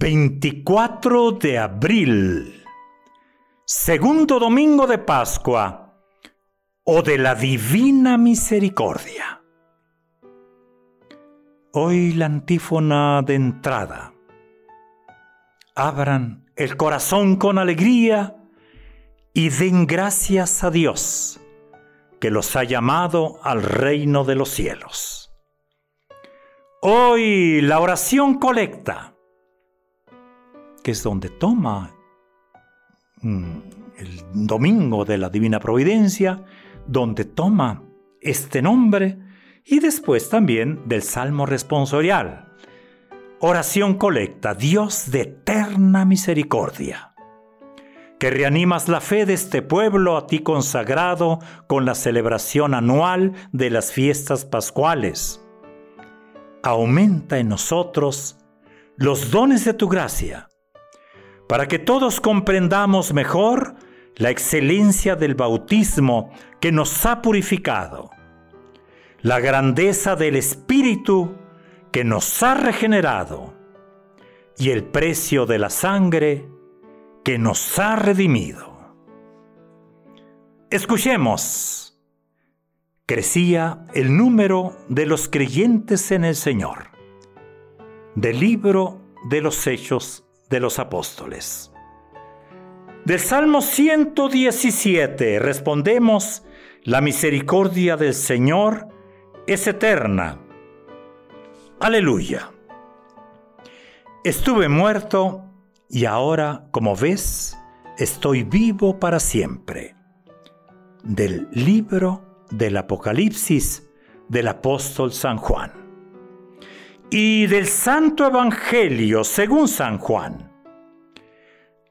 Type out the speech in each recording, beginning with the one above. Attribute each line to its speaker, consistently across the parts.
Speaker 1: 24 de abril, segundo domingo de Pascua o de la Divina Misericordia. Hoy la antífona de entrada. Abran el corazón con alegría y den gracias a Dios que los ha llamado al reino de los cielos. Hoy la oración colecta que es donde toma mm, el domingo de la Divina Providencia, donde toma este nombre y después también del Salmo responsorial. Oración colecta, Dios de eterna misericordia, que reanimas la fe de este pueblo a ti consagrado con la celebración anual de las fiestas pascuales. Aumenta en nosotros los dones de tu gracia para que todos comprendamos mejor la excelencia del bautismo que nos ha purificado, la grandeza del Espíritu que nos ha regenerado y el precio de la sangre que nos ha redimido. Escuchemos. Crecía el número de los creyentes en el Señor. Del libro de los Hechos de los apóstoles. Del Salmo 117 respondemos, la misericordia del Señor es eterna. Aleluya. Estuve muerto y ahora, como ves, estoy vivo para siempre. Del libro del Apocalipsis del apóstol San Juan y del Santo Evangelio según San Juan.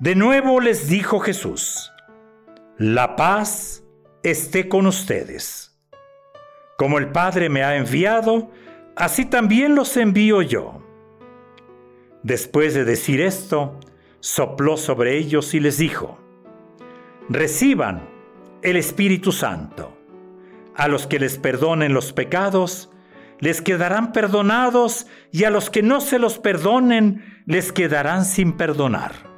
Speaker 1: De nuevo les dijo Jesús, la paz esté con ustedes. Como el Padre me ha enviado, así también los envío yo. Después de decir esto, sopló sobre ellos y les dijo, reciban el Espíritu Santo. A los que les perdonen los pecados, les quedarán perdonados y a los que no se los perdonen les quedarán sin perdonar.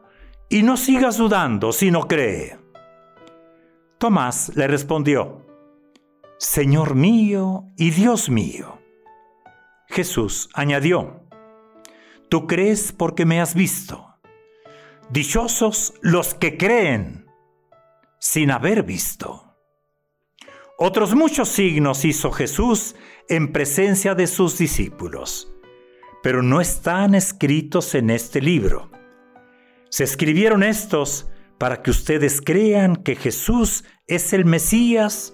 Speaker 1: y no sigas dudando, sino cree. Tomás le respondió, Señor mío y Dios mío. Jesús añadió, Tú crees porque me has visto. Dichosos los que creen sin haber visto. Otros muchos signos hizo Jesús en presencia de sus discípulos, pero no están escritos en este libro. Se escribieron estos para que ustedes crean que Jesús es el Mesías,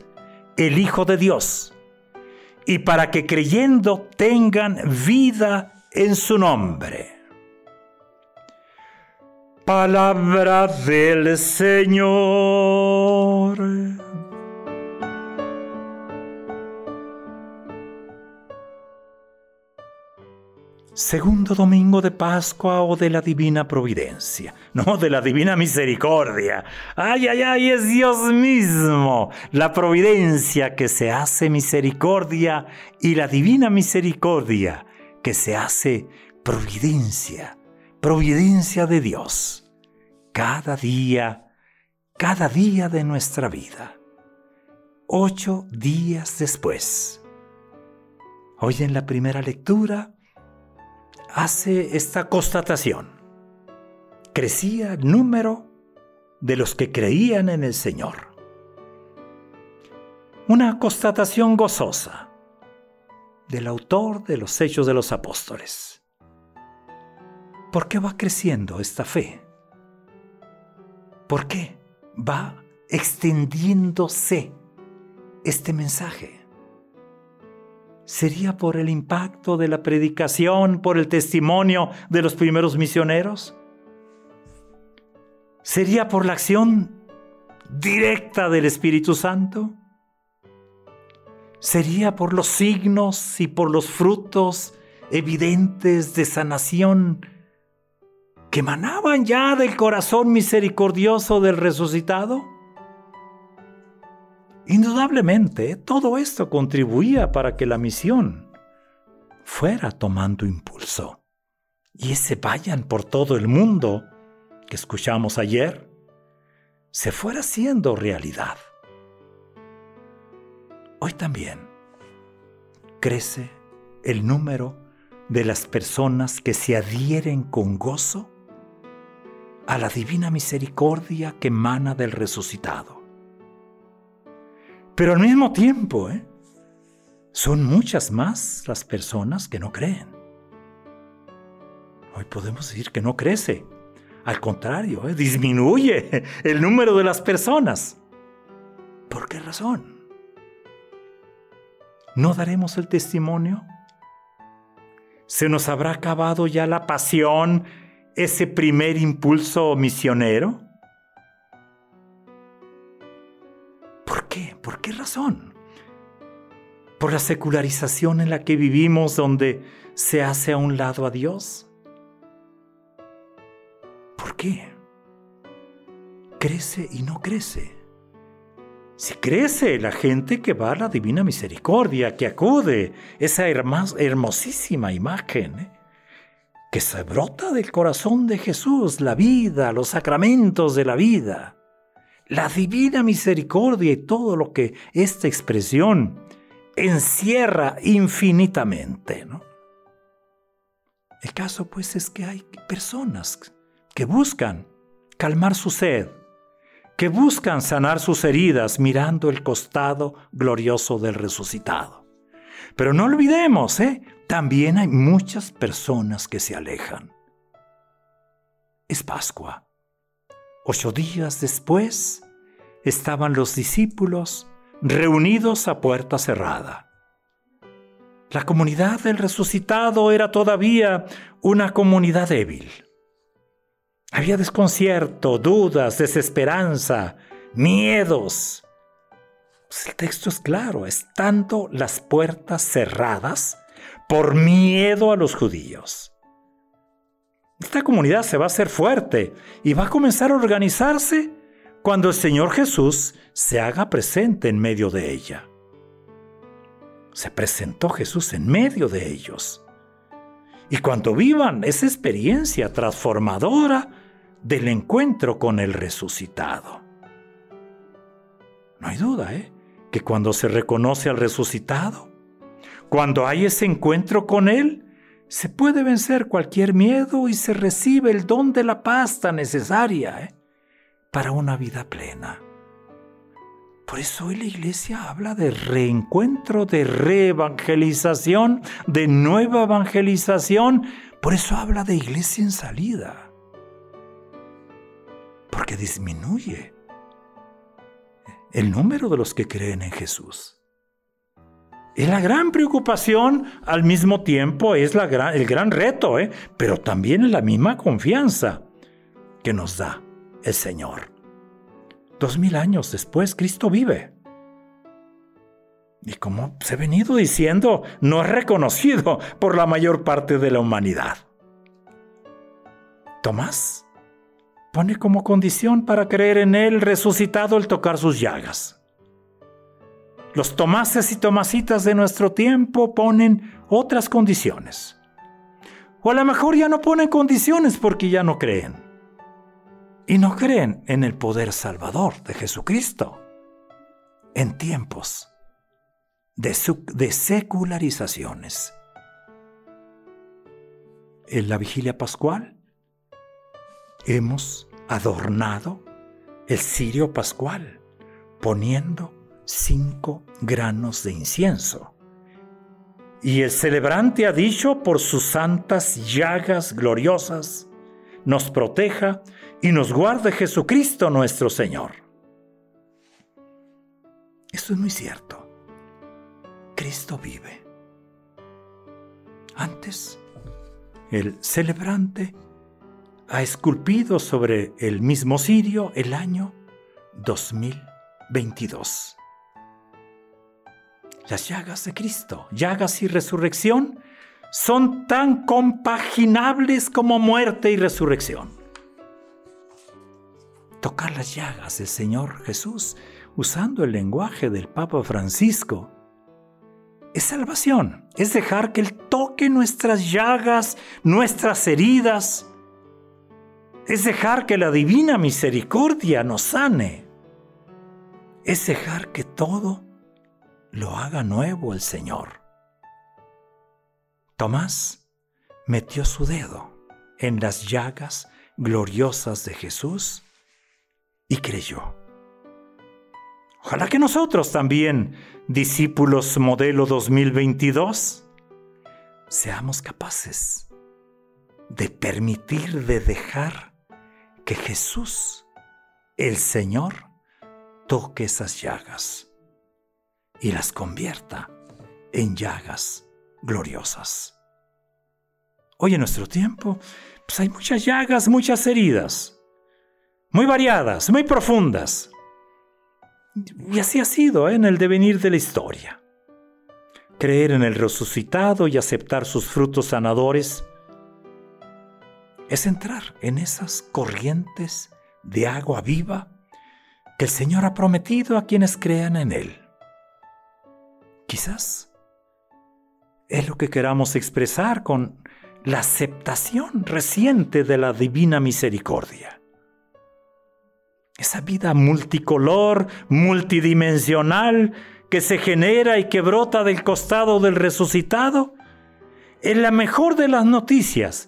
Speaker 1: el Hijo de Dios, y para que creyendo tengan vida en su nombre. Palabra del Señor. Segundo domingo de Pascua o de la Divina Providencia. No, de la Divina Misericordia. Ay, ay, ay, es Dios mismo. La providencia que se hace misericordia y la Divina Misericordia que se hace providencia. Providencia de Dios. Cada día, cada día de nuestra vida. Ocho días después. Hoy en la primera lectura hace esta constatación. Crecía número de los que creían en el Señor. Una constatación gozosa del autor de los Hechos de los Apóstoles. ¿Por qué va creciendo esta fe? ¿Por qué va extendiéndose este mensaje? ¿Sería por el impacto de la predicación, por el testimonio de los primeros misioneros? ¿Sería por la acción directa del Espíritu Santo? ¿Sería por los signos y por los frutos evidentes de sanación que emanaban ya del corazón misericordioso del resucitado? Indudablemente, todo esto contribuía para que la misión fuera tomando impulso. Y ese vayan por todo el mundo que escuchamos ayer, se fuera haciendo realidad. Hoy también crece el número de las personas que se adhieren con gozo a la divina misericordia que emana del resucitado. Pero al mismo tiempo, ¿eh? son muchas más las personas que no creen. Hoy podemos decir que no crece. Al contrario, ¿eh? disminuye el número de las personas. ¿Por qué razón? ¿No daremos el testimonio? ¿Se nos habrá acabado ya la pasión, ese primer impulso misionero? ¿Por qué razón? ¿Por la secularización en la que vivimos donde se hace a un lado a Dios? ¿Por qué? Crece y no crece. Si crece la gente que va a la divina misericordia, que acude, esa hermosísima imagen, ¿eh? que se brota del corazón de Jesús, la vida, los sacramentos de la vida la divina misericordia y todo lo que esta expresión encierra infinitamente. ¿no? El caso pues es que hay personas que buscan calmar su sed, que buscan sanar sus heridas mirando el costado glorioso del resucitado. Pero no olvidemos, ¿eh? también hay muchas personas que se alejan. Es Pascua Ocho días después estaban los discípulos reunidos a puerta cerrada. La comunidad del resucitado era todavía una comunidad débil. Había desconcierto, dudas, desesperanza, miedos. Pues el texto es claro, estando las puertas cerradas por miedo a los judíos. Esta comunidad se va a hacer fuerte y va a comenzar a organizarse cuando el Señor Jesús se haga presente en medio de ella. Se presentó Jesús en medio de ellos. Y cuando vivan esa experiencia transformadora del encuentro con el resucitado. No hay duda, ¿eh? Que cuando se reconoce al resucitado, cuando hay ese encuentro con Él, se puede vencer cualquier miedo y se recibe el don de la paz tan necesaria ¿eh? para una vida plena. Por eso hoy la iglesia habla de reencuentro, de reevangelización, de nueva evangelización. Por eso habla de iglesia en salida. Porque disminuye el número de los que creen en Jesús. Es la gran preocupación, al mismo tiempo es el gran reto, ¿eh? pero también es la misma confianza que nos da el Señor. Dos mil años después, Cristo vive. Y como se ha venido diciendo, no es reconocido por la mayor parte de la humanidad. Tomás pone como condición para creer en Él resucitado el tocar sus llagas. Los tomases y tomasitas de nuestro tiempo ponen otras condiciones. O a lo mejor ya no ponen condiciones porque ya no creen y no creen en el poder salvador de Jesucristo en tiempos de, secularizaciones. En la vigilia pascual hemos adornado el cirio pascual poniendo cinco granos de incienso. Y el celebrante ha dicho por sus santas llagas gloriosas, nos proteja y nos guarde Jesucristo nuestro Señor. Esto es muy cierto. Cristo vive. Antes, el celebrante ha esculpido sobre el mismo cirio el año 2022. Las llagas de Cristo, llagas y resurrección, son tan compaginables como muerte y resurrección tocar las llagas del Señor Jesús usando el lenguaje del Papa Francisco. Es salvación, es dejar que Él toque nuestras llagas, nuestras heridas. Es dejar que la divina misericordia nos sane. Es dejar que todo lo haga nuevo el Señor. Tomás metió su dedo en las llagas gloriosas de Jesús y creyó. Ojalá que nosotros también, discípulos modelo 2022, seamos capaces de permitir, de dejar que Jesús, el Señor, toque esas llagas y las convierta en llagas gloriosas. Hoy en nuestro tiempo, pues hay muchas llagas, muchas heridas muy variadas, muy profundas. Y así ha sido ¿eh? en el devenir de la historia. Creer en el resucitado y aceptar sus frutos sanadores es entrar en esas corrientes de agua viva que el Señor ha prometido a quienes crean en Él. Quizás es lo que queramos expresar con la aceptación reciente de la divina misericordia. Esa vida multicolor, multidimensional, que se genera y que brota del costado del resucitado, es la mejor de las noticias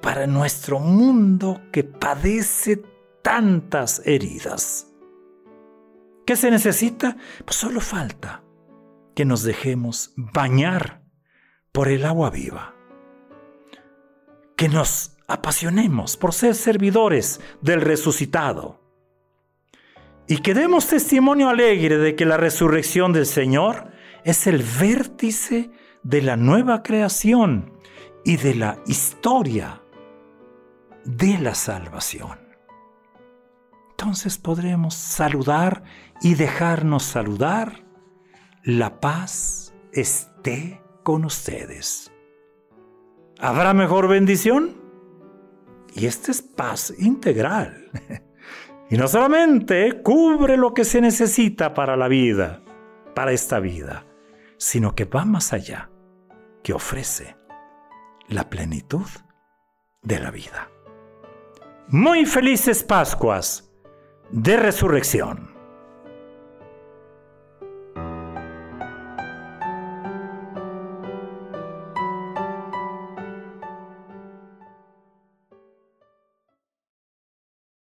Speaker 1: para nuestro mundo que padece tantas heridas. ¿Qué se necesita? Pues solo falta que nos dejemos bañar por el agua viva. Que nos apasionemos por ser servidores del resucitado y que demos testimonio alegre de que la resurrección del Señor es el vértice de la nueva creación y de la historia de la salvación. Entonces podremos saludar y dejarnos saludar. La paz esté con ustedes. ¿Habrá mejor bendición? Y esta es paz integral. Y no solamente cubre lo que se necesita para la vida, para esta vida, sino que va más allá, que ofrece la plenitud de la vida. Muy felices Pascuas de resurrección.